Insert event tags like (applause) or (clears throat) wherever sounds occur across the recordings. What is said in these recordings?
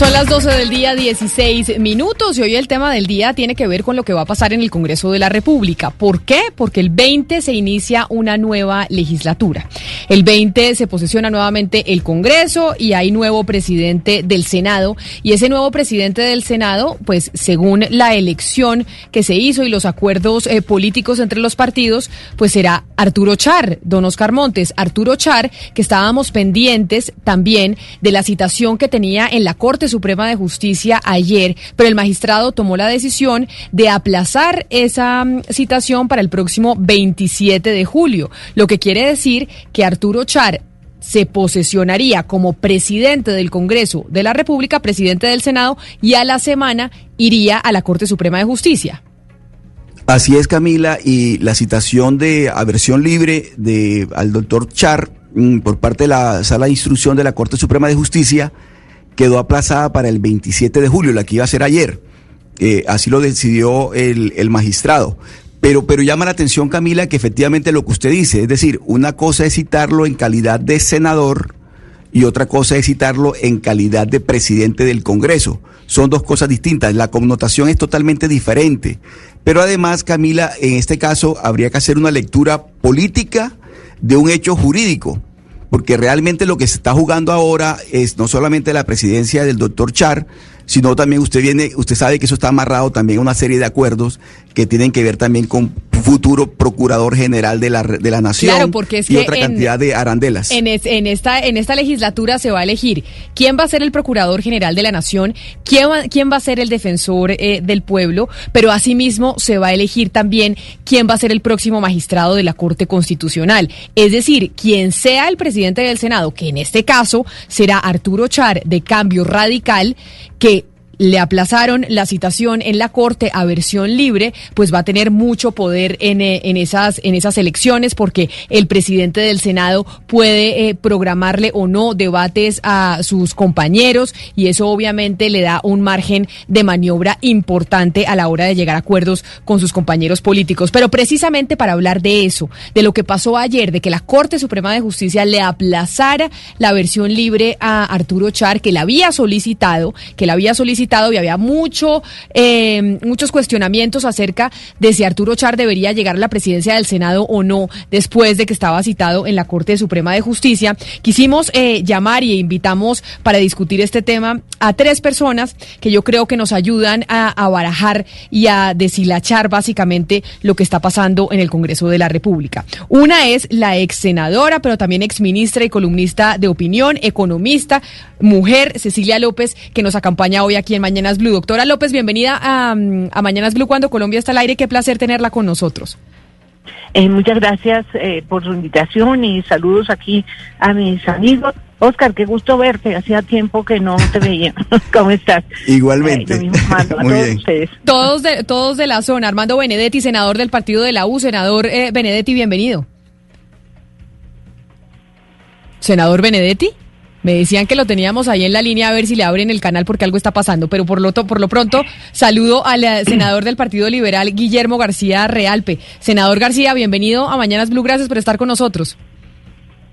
Son las 12 del día, 16 minutos, y hoy el tema del día tiene que ver con lo que va a pasar en el Congreso de la República. ¿Por qué? Porque el 20 se inicia una nueva legislatura. El 20 se posesiona nuevamente el Congreso y hay nuevo presidente del Senado. Y ese nuevo presidente del Senado, pues según la elección que se hizo y los acuerdos eh, políticos entre los partidos, pues será Arturo Char, don Oscar Montes. Arturo Char, que estábamos pendientes también de la citación que tenía en la Corte Suprema de Justicia ayer, pero el magistrado tomó la decisión de aplazar esa mm, citación para el próximo 27 de julio, lo que quiere decir que Arturo Char se posesionaría como presidente del Congreso de la República, presidente del Senado, y a la semana iría a la Corte Suprema de Justicia. Así es, Camila, y la citación de aversión libre de al doctor Char mm, por parte de la Sala de Instrucción de la Corte Suprema de Justicia quedó aplazada para el 27 de julio, la que iba a ser ayer. Eh, así lo decidió el, el magistrado. Pero, pero llama la atención, Camila, que efectivamente lo que usted dice, es decir, una cosa es citarlo en calidad de senador y otra cosa es citarlo en calidad de presidente del Congreso. Son dos cosas distintas, la connotación es totalmente diferente. Pero además, Camila, en este caso habría que hacer una lectura política de un hecho jurídico porque realmente lo que se está jugando ahora es no solamente la presidencia del doctor Char, sino también usted viene, usted sabe que eso está amarrado también a una serie de acuerdos que tienen que ver también con futuro procurador general de la, de la nación Claro, porque es y que otra en- cantidad de arandelas. En, es- en esta, en esta legislatura se va a elegir quién va a ser el procurador general de la nación, quién va, quién va a ser el defensor eh, del pueblo, pero asimismo se va a elegir también quién va a ser el próximo magistrado de la Corte Constitucional. Es decir, quien sea el presidente del Senado, que en este caso será Arturo Char de Cambio Radical, que le aplazaron la citación en la Corte a versión libre, pues va a tener mucho poder en, eh, esas, en esas elecciones porque el presidente del Senado puede eh, programarle o no debates a sus compañeros y eso obviamente le da un margen de maniobra importante a la hora de llegar a acuerdos con sus compañeros políticos. Pero precisamente para hablar de eso, de lo que pasó ayer, de que la Corte Suprema de Justicia le aplazara la versión libre a Arturo Char, que la había solicitado, que la había solicitado y había mucho, eh, muchos cuestionamientos acerca de si Arturo Char debería llegar a la presidencia del Senado o no después de que estaba citado en la Corte Suprema de Justicia. Quisimos eh, llamar y invitamos para discutir este tema a tres personas que yo creo que nos ayudan a, a barajar y a deshilachar básicamente lo que está pasando en el Congreso de la República. Una es la ex senadora, pero también ex ministra y columnista de opinión, economista, mujer, Cecilia López, que nos acompaña hoy aquí en Mañanas Blue. Doctora López, bienvenida a, mm, a Mañanas Blue cuando Colombia está al aire. Qué placer tenerla con nosotros. Eh, muchas gracias eh, por su invitación y saludos aquí a mis amigos. Oscar, qué gusto verte. Hacía tiempo que no te veía. (laughs) ¿Cómo estás? Igualmente. Eh, Muy todos bien. ustedes. Todos de, todos de la zona. Armando Benedetti, senador del partido de la U. Senador eh, Benedetti, bienvenido. Senador Benedetti. Me decían que lo teníamos ahí en la línea a ver si le abren el canal porque algo está pasando, pero por lo, to- por lo pronto saludo al eh, senador del Partido Liberal, Guillermo García Realpe. Senador García, bienvenido a Mañanas Blue, gracias por estar con nosotros.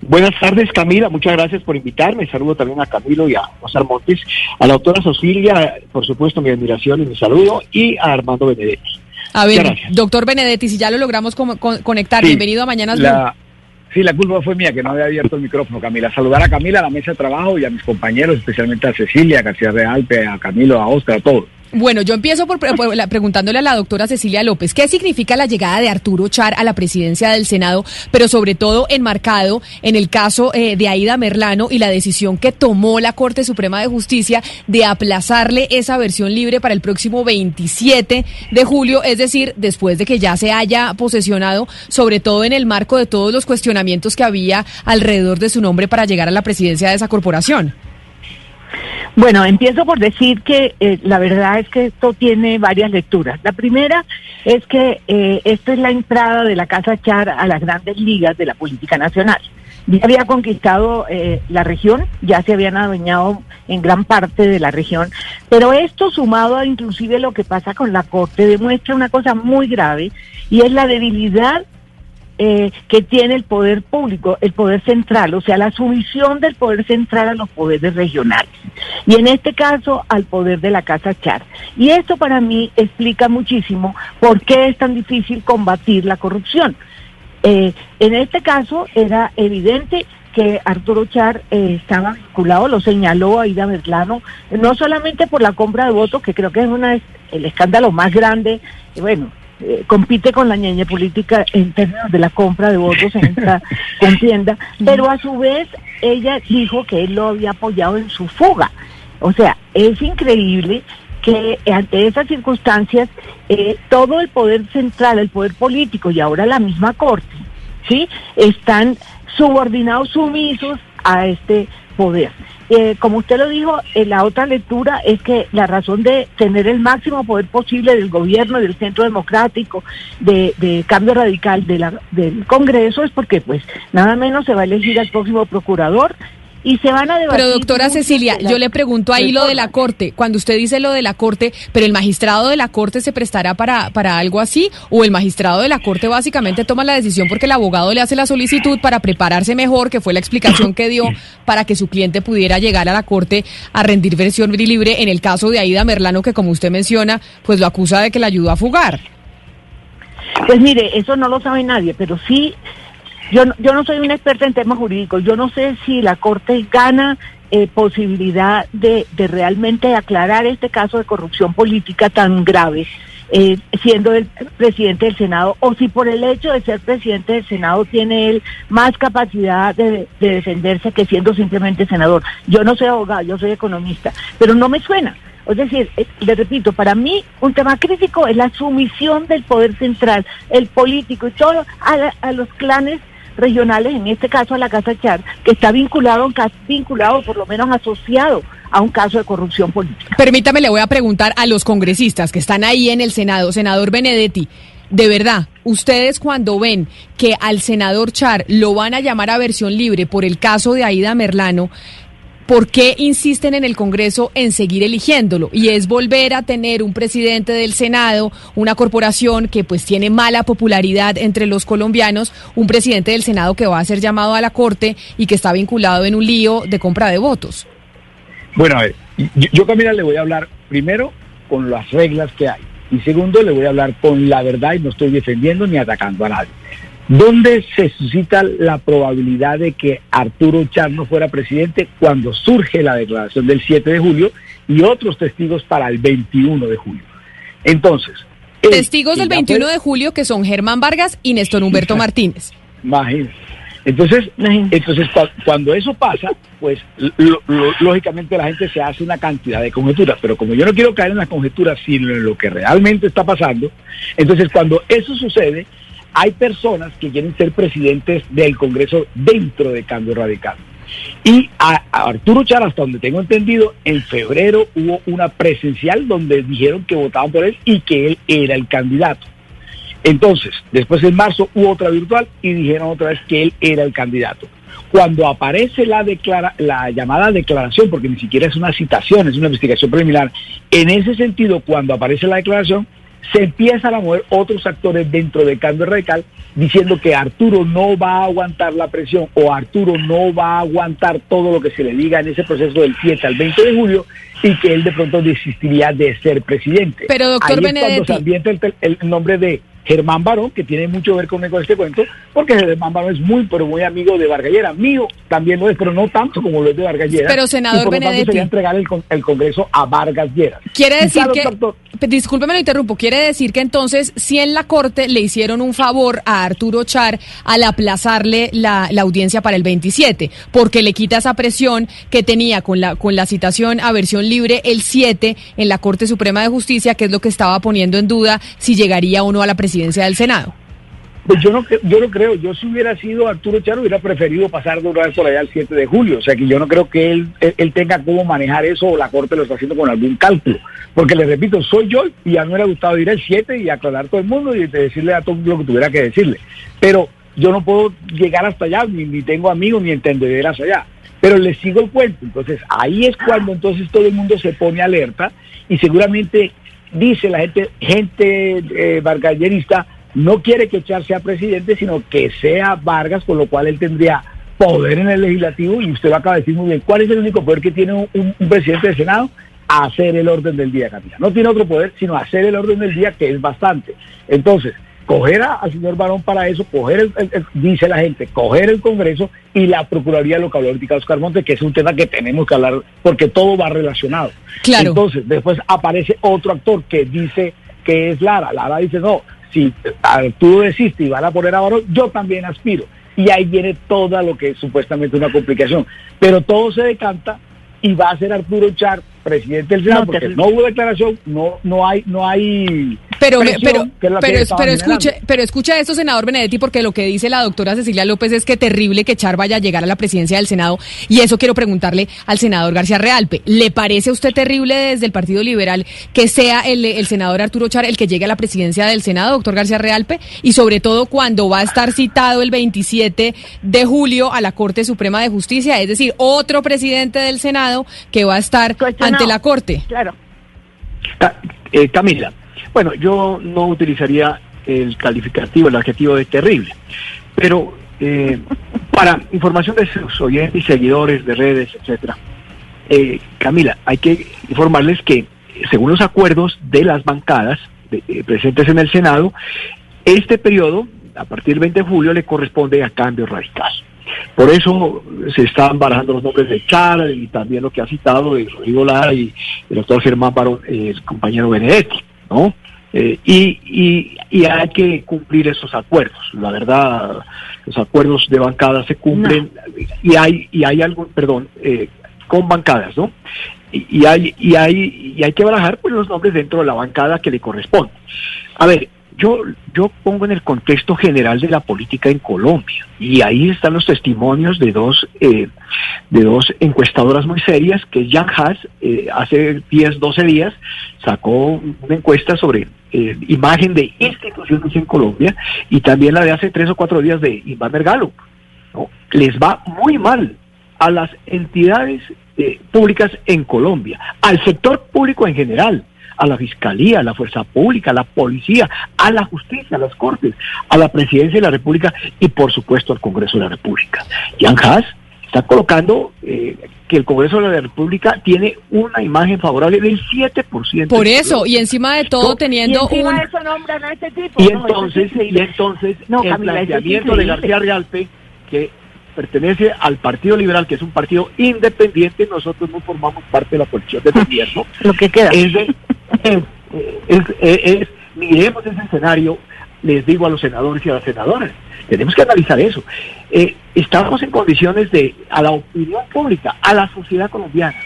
Buenas tardes, Camila. Muchas gracias por invitarme. Saludo también a Camilo y a Oscar Montes, a la doctora Cecilia, por supuesto, mi admiración y mi saludo, y a Armando Benedetti. A ver, Gracias. doctor Benedetti, si ya lo logramos conectar, Sí, bienvenido a Mañanas Blue. Sí, la culpa fue mía que no había abierto el micrófono, Camila. Saludar a Camila, a la mesa de trabajo y a mis compañeros, especialmente a Cecilia, a García Realpe, a Camilo, a Oscar, a todos. Bueno, yo empiezo por, preguntándole a la doctora Cecilia López, ¿qué significa la llegada de Arturo Char a la presidencia del Senado, pero sobre todo enmarcado en el caso eh, de Aida Merlano y la decisión que tomó la Corte Suprema de Justicia de aplazarle esa versión libre para el próximo 27 de julio, es decir, después de que ya se haya posesionado, sobre todo en el marco de todos los cuestionamientos que había alrededor de su nombre para llegar a la presidencia de esa corporación? Bueno, empiezo por decir que eh, la verdad es que esto tiene varias lecturas. La primera es que eh, esto es la entrada de la Casa Char a las grandes ligas de la política nacional. Ya había conquistado eh, la región, ya se habían adueñado en gran parte de la región, pero esto sumado a inclusive lo que pasa con la Corte demuestra una cosa muy grave y es la debilidad eh, que tiene el poder público, el poder central, o sea, la sumisión del poder central a los poderes regionales. Y en este caso al poder de la Casa Char. Y esto para mí explica muchísimo por qué es tan difícil combatir la corrupción. Eh, en este caso era evidente que Arturo Char eh, estaba vinculado, lo señaló Aida Berlano, no solamente por la compra de votos, que creo que es una, el escándalo más grande, y bueno, eh, compite con la ñeñe política en términos de la compra de votos en esta (laughs) contienda, pero a su vez ella dijo que él lo había apoyado en su fuga. O sea, es increíble que ante esas circunstancias eh, todo el poder central, el poder político y ahora la misma Corte, ¿sí? Están subordinados, sumisos a este poder. Eh, como usted lo dijo, eh, la otra lectura es que la razón de tener el máximo poder posible del gobierno, del centro democrático, de, de cambio radical de la, del Congreso es porque pues nada menos se va a elegir al próximo procurador y se van a debatir. Pero doctora Cecilia, yo le pregunto ahí lo de la. Corte. Cuando usted dice lo de la Corte, ¿pero el magistrado de la Corte se prestará para, para algo así? ¿O el magistrado de la Corte básicamente toma la decisión porque el abogado le hace la solicitud para prepararse mejor, que fue la explicación que dio para que su cliente pudiera llegar a la Corte a rendir versión libre en el caso de Aida Merlano, que como usted menciona, pues lo acusa de que la ayudó a fugar? Pues mire, eso no lo sabe nadie, pero sí, yo, no- yo no soy una experta en temas jurídicos, yo no sé si la Corte gana eh, posibilidad de, de realmente aclarar este caso de corrupción política tan grave, eh, siendo el presidente del Senado, o si por el hecho de ser presidente del Senado tiene él más capacidad de, de defenderse que siendo simplemente senador. Yo no soy abogado, yo soy economista, pero no me suena. Es decir, eh, le repito, para mí un tema crítico es la sumisión del poder central, el político y todo a, a los clanes regionales, en este caso a la Casa Char, que está vinculado, vinculado por lo menos asociado a un caso de corrupción política. Permítame, le voy a preguntar a los congresistas que están ahí en el Senado, senador Benedetti, de verdad, ustedes cuando ven que al senador Char lo van a llamar a versión libre por el caso de Aida Merlano, ¿por qué insisten en el Congreso en seguir eligiéndolo? Y es volver a tener un presidente del Senado, una corporación que pues tiene mala popularidad entre los colombianos, un presidente del Senado que va a ser llamado a la Corte y que está vinculado en un lío de compra de votos. Bueno, a ver, yo, yo, Camila le voy a hablar primero con las reglas que hay y segundo le voy a hablar con la verdad y no estoy defendiendo ni atacando a nadie. ¿Dónde se suscita la probabilidad de que Arturo Char no fuera presidente cuando surge la declaración del 7 de julio y otros testigos para el 21 de julio? Entonces, Testigos del ya 21 fue- de julio que son Germán Vargas y Néstor Humberto Martínez. Imagínese. Entonces, entonces cua- cuando eso pasa, pues lo- lo- lógicamente la gente se hace una cantidad de conjeturas, pero como yo no quiero caer en las conjeturas, sino en lo que realmente está pasando, entonces cuando eso sucede, hay personas que quieren ser presidentes del Congreso dentro de Cambio Radical. Y a, Arturo Char, hasta donde tengo entendido, en febrero hubo una presencial donde dijeron que votaban por él y que él era el candidato. Entonces, después en marzo hubo otra virtual y dijeron otra vez que él era el candidato. Cuando aparece la, declara, la llamada declaración, porque ni siquiera es una citación, es una investigación preliminar, en ese sentido, cuando aparece la declaración, se empiezan a mover otros actores dentro de Cambio Radical diciendo que Arturo no va a aguantar la presión o Arturo no va a aguantar todo lo que se le diga en ese proceso del 7 al 20 de julio y que él de pronto desistiría de ser presidente. Pero, doctor Ahí es cuando se ambienta el, el nombre de Germán Barón, que tiene mucho que ver con este cuento, porque Germán Barón es muy, pero muy amigo de Vargallera. Mío también lo es, pero no tanto como lo es de Vargallera. Pero, senador y por lo tanto, Benedetti. sería entregar el, con- el Congreso a Vargas Lleras. Quiere decir claro, que, doctor, discúlpeme lo interrumpo, quiere decir que entonces si en la Corte le hicieron un favor a Arturo Char al aplazarle la, la audiencia para el 27, porque le quita esa presión que tenía con la, con la citación a versión libre el 7 en la Corte Suprema de Justicia, que es lo que estaba poniendo en duda si llegaría o no a la presidencia del Senado. Pues yo no, yo no creo, yo si hubiera sido Arturo Charo hubiera preferido pasar de una vez por allá el 7 de julio, o sea que yo no creo que él, tenga cómo manejar eso o la Corte lo está haciendo con algún cálculo, porque le repito, soy yo y a mí me hubiera gustado ir el 7 y aclarar todo el mundo y decirle a todo lo que tuviera que decirle, pero yo no puedo llegar hasta allá, ni, ni tengo amigos ni entendederas allá, pero le sigo el cuento, entonces ahí es cuando entonces todo el mundo se pone alerta y seguramente dice la gente, gente eh, vargallerista, no quiere que Char sea presidente, sino que sea Vargas, con lo cual él tendría poder en el legislativo, y usted lo acaba de decir muy bien, ¿cuál es el único poder que tiene un, presidente del Senado? Hacer el orden del día, Camila. No tiene otro poder, sino hacer el orden del día, que es bastante. Entonces, coger a- al señor Barón para eso, coger, el, el- el- dice la gente, coger el Congreso y la Procuraduría, lo que habló ahorita Oscar Monte, que es un tema que tenemos que hablar, porque todo va relacionado. Claro. Entonces, después aparece otro actor que dice que es Lara. Lara dice, no, si Arturo desiste y van a poner a Barón, yo también aspiro. Y ahí viene toda lo que es supuestamente una complicación. Pero todo se decanta y va a ser Arturo Char presidente del Senado, No, porque no hubo declaración, no, no hay, no hay Pero, pero, pero, pero generando. escuche, pero escucha esto, senador Benedetti, porque lo que dice la doctora Cecilia López es que terrible que Char vaya a llegar a la presidencia del Senado. Y eso quiero preguntarle al senador García Realpe. ¿Le parece a usted terrible desde el Partido Liberal que sea el, el senador Arturo Char el que llegue a la presidencia del Senado, doctor García Realpe? Y sobre todo cuando va a estar citado el 27 de julio a la Corte Suprema de Justicia, es decir, otro presidente del Senado que va a estar Cuestionado. ante la Corte. Claro. Ca- eh, Camila, bueno, yo no utilizaría el calificativo, el adjetivo de terrible, pero eh, (laughs) para información de sus oyentes y seguidores de redes, etcétera, eh, Camila, hay que informarles que según los acuerdos de las bancadas eh, presentes en el Senado, este periodo, a partir del 20 de julio, le corresponde a cambio radical. Por eso se están barajando los nombres de Chara y también lo que ha citado de Rodrigo Lara y el doctor Germán Barón, el compañero Benedetti, ¿no? Eh, y, y, y hay que cumplir esos acuerdos. La verdad, los acuerdos de bancada se cumplen y hay y hay algo, perdón, eh, con bancadas, ¿no? Y, y hay y hay y hay que barajar pues los nombres dentro de la bancada que le corresponde. A ver, yo yo pongo en el contexto general de la política en Colombia y ahí están los testimonios de dos eh, de dos encuestadoras muy serias que Jan Haas eh, hace 10, 12 días sacó una encuesta sobre eh, imagen de instituciones en Colombia y también la de hace tres o cuatro días de Iván. ¿no? Les va muy mal a las entidades eh, públicas en Colombia, al sector público en general, a la fiscalía, a la fuerza pública, a la policía, a la justicia, a las cortes, a la presidencia de la República y por supuesto al Congreso de la República. Jan Haas está colocando eh, que el Congreso de la República tiene una imagen favorable del 7%. Por eso, y encima de todo No, teniendo y encima un... de eso nombran a este tipo. Y No, eso es entonces, y increíble. entonces No, el Camila, es planteamiento de. García Realpe, que pertenece al Partido Liberal, que es un partido independiente, nosotros no formamos parte de la coalición de gobierno, (laughs) Lo que queda. es, es- miremos ese escenario, les digo a los senadores y a las senadoras, tenemos que analizar eso. Eh, estamos en condiciones de, a la opinión pública, a la sociedad colombiana,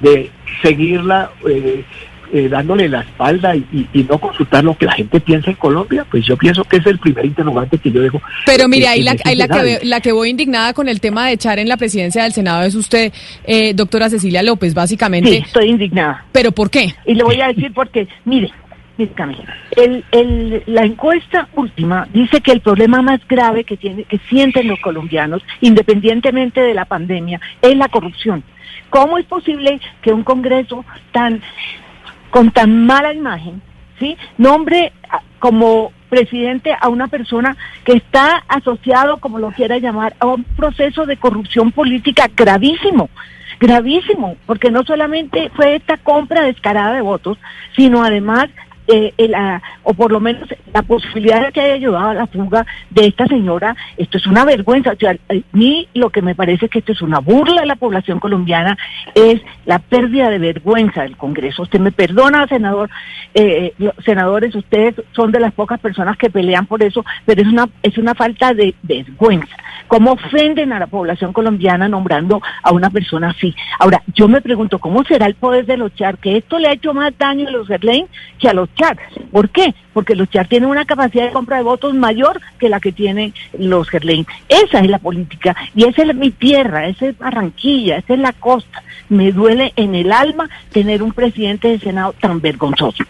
de seguirla eh, eh, dándole la espalda y, y- y no consultar lo que la gente piensa en Colombia, pues yo pienso que es el primer interrogante que yo dejo. Pero mire, eh, ahí en la, ahí la, que, escenario. ve- la que voy indignada con el tema de echar en la presidencia del Senado es usted, eh, doctora Cecilia López, básicamente. Sí, estoy indignada. ¿Pero por qué? Y le voy a decir porque, mire, mire Camila, el, el, la encuesta última dice que el problema más grave que, tiene, que sienten los colombianos, independientemente de la pandemia, es la corrupción. ¿Cómo es posible que un Congreso tan con tan mala imagen, ¿sí? Nombre a- como presidente a una persona que está asociado, como lo quiera llamar, a un proceso de corrupción política gravísimo, gravísimo, porque no solamente fue esta compra descarada de votos, sino además eh, eh, o por lo menos la posibilidad de que haya ayudado a la fuga de esta señora, esto es una vergüenza. O sea, a mí lo que me parece que esto es una burla de la población colombiana es la pérdida de vergüenza del Congreso. Usted me perdona, senador, eh, los senadores, ustedes son de las pocas personas que pelean por eso, pero es una, es una falta de vergüenza. ¿Cómo ofenden a la población colombiana nombrando a una persona así? Ahora, yo me pregunto, ¿cómo será el poder de los char? Que esto le ha hecho más daño a los Gerlain que a los ¿Por qué? Porque los char tienen una capacidad de compra de votos mayor que la que tienen los Gerlain. Esa es la política y esa es mi tierra, esa es Barranquilla, esa es la costa. Me duele en el alma tener un presidente de Senado tan vergonzoso.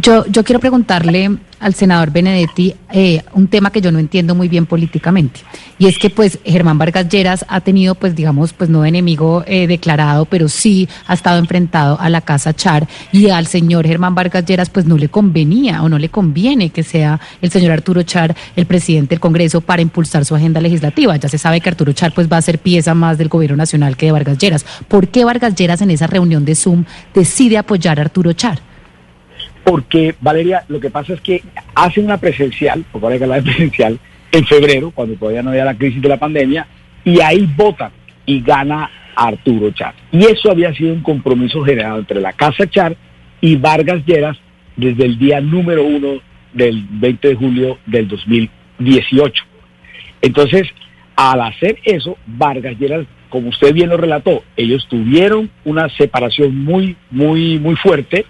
Yo, yo quiero preguntarle al senador Benedetti eh, un tema que yo no entiendo muy bien políticamente y es que pues Germán Vargas Lleras ha tenido pues digamos pues no enemigo eh, declarado pero sí ha estado enfrentado a la casa Char y al señor Germán Vargas Lleras pues no le convenía o no le conviene que sea el señor Arturo Char el presidente del Congreso para impulsar su agenda legislativa ya se sabe que Arturo Char pues va a ser pieza más del gobierno nacional que de Vargas Lleras ¿por qué Vargas Lleras en esa reunión de Zoom decide apoyar a Arturo Char? Porque, Valeria, lo que pasa es que hace una presencial, porque ahora hay que hablar de presencial, en febrero, cuando todavía no había la crisis de la pandemia, y ahí votan y gana Arturo Char. Y eso había sido un compromiso generado entre la Casa Char y Vargas Lleras desde el día número uno del 20 de julio del 2018. Entonces, al hacer eso, Vargas Lleras, como usted bien lo relató, ellos tuvieron una separación muy, muy, muy fuerte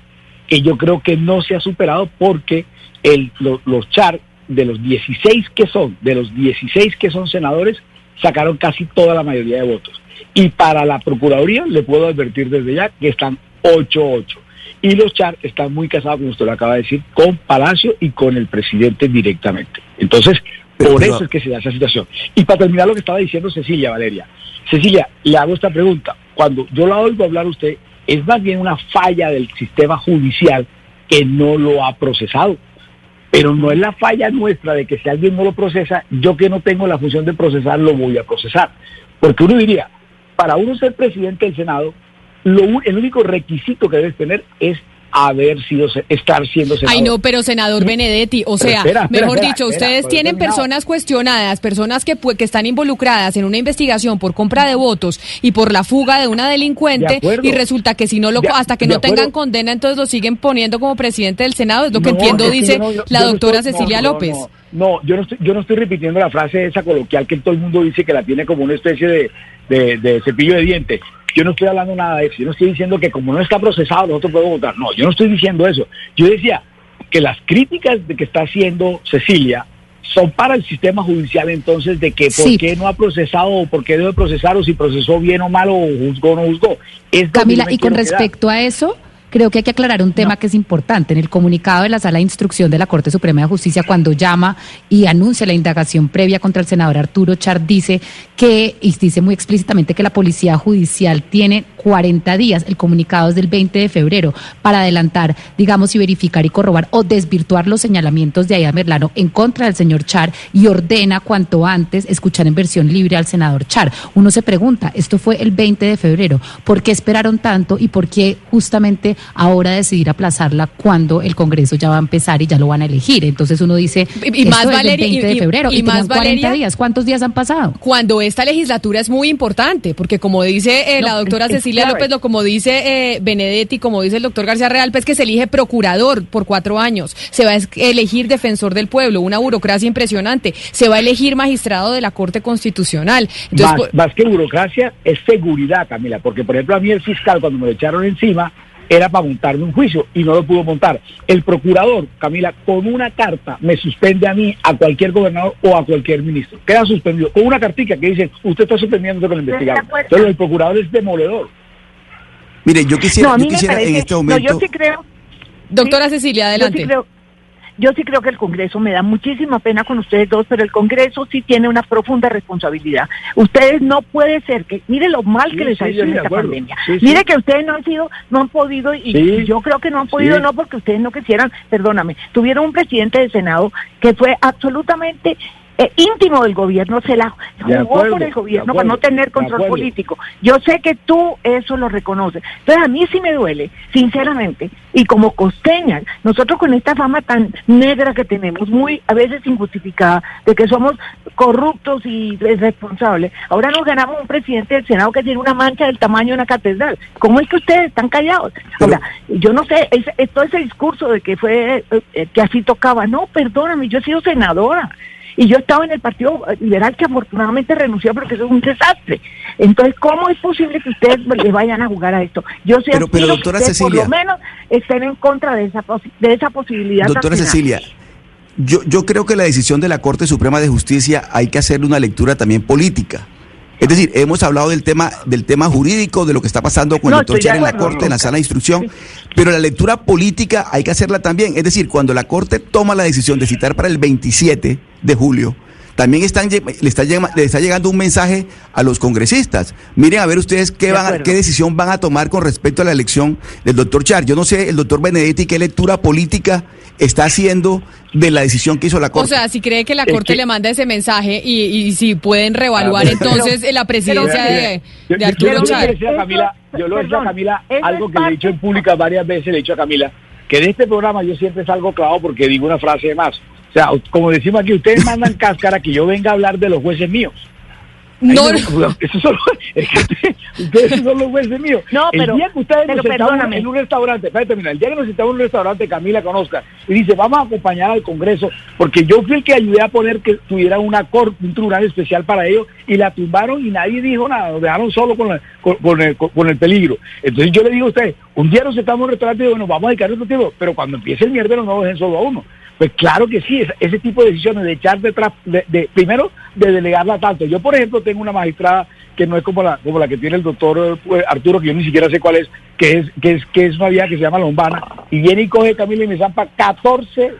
que yo creo que no se ha superado porque el, lo- los char de los 16 que son, de los 16 que son senadores, sacaron casi toda la mayoría de votos. Y para la Procuraduría le puedo advertir desde ya que están 8-8. Y los char están muy casados, como usted lo acaba de decir, con Palacio y con el presidente directamente. Entonces, por pero- eso es que se da esa situación. Y para terminar lo que estaba diciendo Cecilia, Valeria. Cecilia, le hago esta pregunta. Cuando yo la oigo hablar a usted, es más bien una falla del sistema judicial que no lo ha procesado. Pero no es la falla nuestra de que si alguien no lo procesa, yo que no tengo la función de procesar, lo voy a procesar. Porque uno diría, para uno ser presidente del Senado, el único requisito que debes tener es haber sido, estar siendo senador. Ay, no, pero senador Benedetti, o sea, espera, espera, mejor espera, dicho, ustedes tienen personas cuestionadas, personas que, que están involucradas en una investigación por compra de votos y por la fuga de una De delincuente y resulta que si no lo De- hasta que no tengan condena, entonces lo siguen poniendo como presidente del Senado, es lo que No, entiendo es que dice yo no- yo- la yo doctora estoy- Cecilia no, López. No, yo no estoy, yo no estoy repitiendo la frase esa coloquial que todo el mundo dice que la tiene como una especie de, de- de cepillo de dientes. Yo no estoy hablando nada de eso. Yo no estoy diciendo que como no está procesado nosotros podemos votar. No, yo no estoy diciendo eso. Yo decía que las críticas de que está haciendo Cecilia son para el sistema judicial entonces de que por Sí. qué no ha procesado o por qué debe procesar o si procesó bien o mal o juzgó o no juzgó. Es Camila, y con quedar. respecto a eso, creo que hay que aclarar un tema que es importante. En el comunicado de la Sala de Instrucción de la Corte Suprema de Justicia, cuando llama y anuncia la indagación previa contra el senador Arturo Char, dice que, y dice muy explícitamente que la Policía Judicial tiene 40 días, el comunicado es del 20 de febrero, para adelantar, digamos, y verificar y corrobar o desvirtuar los señalamientos de Aida Merlano en contra del señor Char y ordena cuanto antes escuchar en versión libre al senador Char. Uno se pregunta, esto fue el 20 de febrero, ¿por qué esperaron tanto y por qué justamente ahora decidir aplazarla cuando el Congreso ya va a empezar y ya lo van a elegir? Entonces uno dice, Y- y esto más, es del Valeria, y- 20 de febrero y y, más, tenían 40 Valeria, días. ¿Cuántos días han pasado? Cuando esta legislatura es muy importante, porque como dice eh, la No, doctora es- Cecilia. López, lo como dice eh, Benedetti, como dice el doctor García Real, pues que se elige procurador por cuatro años, se va a elegir defensor del pueblo, una burocracia impresionante, se va a elegir magistrado de la Corte Constitucional. Entonces, más, pues, más que burocracia, es seguridad, Camila, porque por ejemplo a mí el fiscal cuando me lo echaron encima era para montarme un juicio y no lo pudo montar. El procurador, Camila, con una carta me suspende a mí, a cualquier gobernador o a cualquier ministro. Queda suspendido con una cartica que dice, usted está suspendiendo con el investigado. Entonces el procurador es demoledor. Mire, yo quisiera, No, yo en este no, momento... yo sí creo, doctora sí, Cecilia, yo adelante. sí creo, yo sí creo que el Congreso me da muchísima pena con ustedes dos, pero el Congreso sí tiene una profunda responsabilidad. Ustedes no puede ser que, mire lo mal que Sí, les ha sí, ido de esta acuerdo. pandemia. Sí, sí. Mire que ustedes no han sido, no han podido, y Sí. yo creo que no han podido, Sí. no porque ustedes no quisieran, perdóname, tuvieron un presidente de Senado que fue absolutamente eh, íntimo del gobierno, se la jugó por el gobierno para no tener control político. Yo sé que tú eso lo reconoces. Entonces a mí sí me duele, sinceramente, y como costeña, nosotros con esta fama tan negra que tenemos, muy a veces injustificada, de que somos corruptos y irresponsables, ahora nos ganamos un presidente del Senado que tiene una mancha del tamaño de una catedral. ¿Cómo es que ustedes están callados? Ahora, yo no sé, es, es todo ese discurso de que fue eh, eh, que así tocaba. No, perdóname, yo he sido senadora. Y yo estaba en el Partido Liberal que afortunadamente renunció porque eso es un desastre. Entonces, ¿cómo es posible que ustedes le vayan a jugar a esto? Yo sí Pero- pero, aspiro que doctora ustedes Cecilia. por lo menos estén en contra de esa, posi- de esa posibilidad. Doctora. Cecilia, yo, yo creo que la decisión de la Corte Suprema de Justicia hay que hacerle una lectura también política. Es decir, hemos hablado del tema, del tema jurídico, de lo que está pasando con No, el doctor Char en la Corte, en la sala de instrucción, pero la lectura política hay que hacerla también. Es decir, cuando la Corte toma la decisión de citar para el 27 de julio, también están, le, está, le está llegando un mensaje a los congresistas. Miren a ver ustedes qué, van, a- qué decisión van a tomar con respecto a la elección del doctor Char. Yo no sé, el doctor Benedetti, qué lectura política está haciendo de la decisión que hizo la O Corte. sea, si cree que la Es Corte que- le manda ese mensaje y, y si pueden reevaluar Ah, entonces eh, la presidencia Pero- de, Yo- de yo- Arturo yo, Char. a Camila, yo lo decía a Perdón, Camila, algo que le he dicho en pública varias veces, le he dicho a Camila, que de este programa yo siempre salgo clavado porque digo una frase de más. O sea, como decimos aquí, ustedes mandan (laughs) cáscara que yo venga a hablar de los jueces míos. Ahí No, no- (laughs) esos son, (laughs) es que ustedes, son los jueces míos. No, el pero- día que ustedes nos sentamos en un restaurante, espérate, mira, el día que nos sentamos en un restaurante, Camila con Oscar, y dice, vamos a acompañar al Congreso, porque yo fui el que ayudé a poner que tuviera una corte, un tribunal especial para ellos, y la tumbaron y nadie dijo nada, nos dejaron solo con, la- con, con el, con- con el peligro. Entonces yo le digo a ustedes, un día nos sentamos en un restaurante y digo, bueno, vamos a dedicar nuestro tiempo, pero cuando empiece el mierdero no dejen solo a uno. Pues claro que sí, ese, tipo de decisiones de echar detrás, de, de- primero de delegarla tanto. Yo, por ejemplo, tengo una magistrada que no es como la, como la que tiene el doctor eh, Arturo, que yo ni siquiera sé cuál es, que es, que es, que es una vía que se llama Lombana, y viene y coge Camila y me zampa 14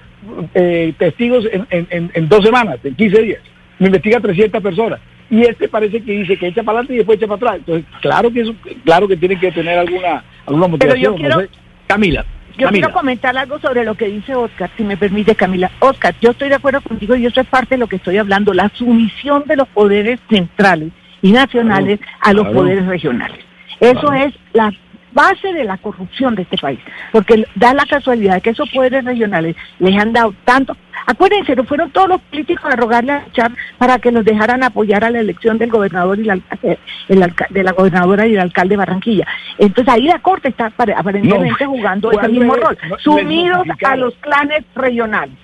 eh, testigos en, en, en- en dos semanas, en 15 días. Me investiga 300 personas. Y este parece que dice que echa para adelante y después echa para atrás. Entonces, claro que eso, claro que tiene que tener alguna, alguna Pero yo motivación. quiero- no sé. Camila, Yo Camila. quiero comentar algo sobre lo que dice Oscar, si me permite, Camila. Oscar, yo estoy de acuerdo contigo y eso es parte de lo que estoy hablando, la sumisión de los poderes centrales y nacionales a los claro. poderes regionales. Eso Claro. es la base de la corrupción de este país, porque da la casualidad de que esos poderes regionales les han dado tanto. Acuérdense, no fueron todos los políticos a rogarle a Char para que los dejaran apoyar a la elección del gobernador y la, el alca- de la gobernadora y el alcalde de Barranquilla. Entonces ahí la Corte está apare- aparentemente No, jugando ese mismo rol, no, sumidos a los clanes regionales.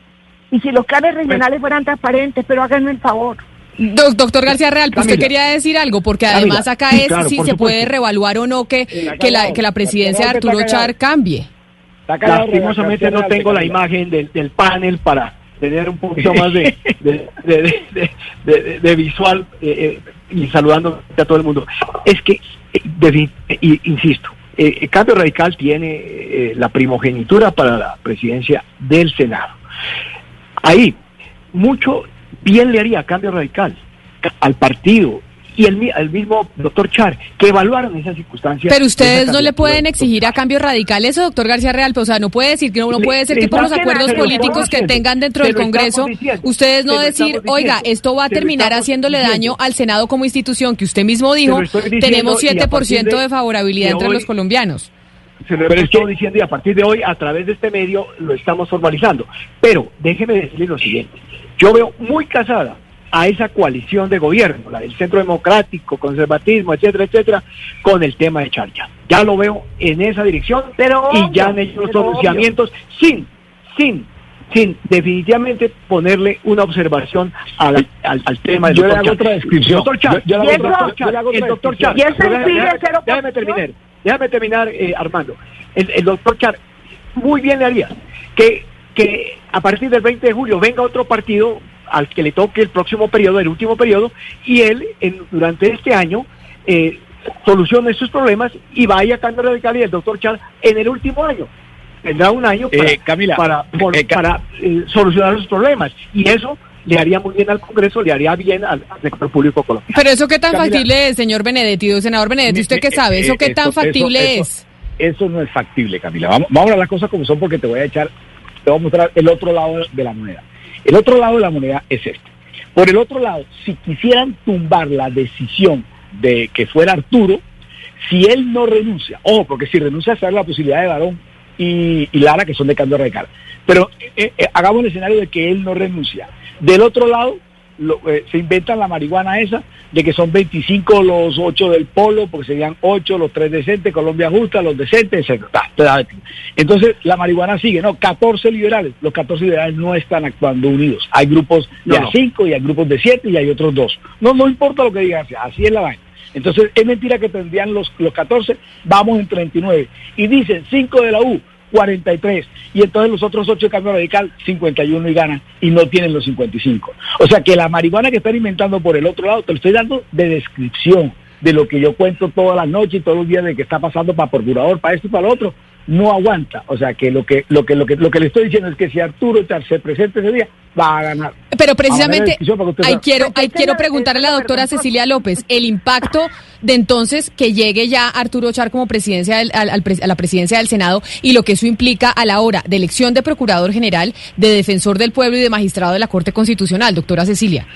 Y si los clanes regionales fueran transparentes, pero háganme el favor. Doc- doctor García Real, pues usted quería decir algo, porque Camila, además acá sí, es claro, si se supuesto. puede reevaluar o no que, Está que, la, que la presidencia de Arturo. Char cambie. Lastimosamente no tengo la imagen del, del panel para tener un poquito más de, de, de- visual eh, eh, y saludando a todo el mundo. Es que, eh, insisto, el Cambio Radical tiene la primogenitura para la presidencia del Senado. Ahí, mucho bien le haría Cambio Radical al partido y el, al mismo doctor Char que evaluaron esas circunstancias. Pero de ustedes no le pueden exigir a cambios radicales eso, doctor García Real. Pues, o sea, no puede decir que no, puede ser que por los acuerdos políticos que tengan dentro del Congreso, ustedes no decir, oiga, esto va a terminar haciéndole daño al Senado como institución, que usted mismo dijo, tenemos y a partir 7% de, favorabilidad entre los colombianos. Se lo Pero es estoy diciendo y a partir de hoy, a través de este medio, lo estamos formalizando. Pero déjeme decirle lo siguiente. Yo veo muy casada a esa coalición de gobierno, la del centro democrático, conservatismo, etcétera, etcétera, con el tema de Charcha. Ya lo veo en esa dirección Pero y ya han hecho los pero pronunciamientos sin, sin, sin definitivamente ponerle una observación al, al, al tema del Yo le doctor hago Char. otra descripción. Doctor Char, Yo- yo le hago el otra- doctor yo Char, le hago. Déjame terminar, déjame terminar, eh, Armando. El, el doctor Char muy bien le haría que, que a partir del 20 de julio venga otro partido al que le toque el próximo periodo, el último periodo, y él en- durante este año eh, solucione sus problemas y vaya a cambio radical y el doctor Char en el último año. Tendrá un año para, Eh, Camila, para, por- eh, para eh, solucionar los problemas. Y eso le haría muy bien al Congreso, le haría bien al, al sector público colombiano. Pero eso qué tan Camila. factible es, señor Benedetti, o senador Benedetti, ¿usted qué sabe? ¿Eso Eh, qué tan factible eso- es? Eso no es factible, Camila. Vamos, vamos a ver las cosas como son porque te voy a echar, te voy a mostrar el otro lado de la moneda. El otro lado de la moneda es este. Por el otro lado, si quisieran tumbar la decisión de que fuera Arturo, si él no renuncia, ojo, porque si renuncia a la posibilidad de Varón y, Lara, que son de cambio radical. Pero eh, eh, hagamos el escenario de que él no renuncia. Del otro lado, lo- eh, se inventan la marihuana esa, de que son 25 los 8 del polo, porque serían 8 los 3 decentes, Colombia justa, los decentes, etc. Entonces, la marihuana sigue, ¿no? 14 liberales. Los 14 liberales no están actuando unidos. Hay grupos de No, no. a 5 y hay grupos de 7 y hay otros dos. No, no importa lo que digan, así es la vaina. Entonces, es mentira que tendrían los, los 14, vamos en 39. Y dicen 5 de la U, 43. Y entonces los otros 8 de cambio radical, 51 y ganan. Y no tienen los 55. O sea que la marihuana que están inventando por el otro lado, te lo estoy dando de descripción de lo que yo cuento todas las noches y todos los días de que está pasando para procurador, para esto y para lo otro. No aguanta. O sea que lo que, lo que, lo que, lo que le estoy diciendo es que si Arturo Char se presenta ese día, va a ganar. Pero precisamente, ahí quiero, ahí quiero preguntarle a la doctora. Cecilia López, el impacto de entonces que llegue ya Arturo Char como presidencia del- al- a la presidencia del Senado y lo que eso implica a la hora de elección de procurador general, de defensor del pueblo y de magistrado de la Corte Constitucional, doctora Cecilia.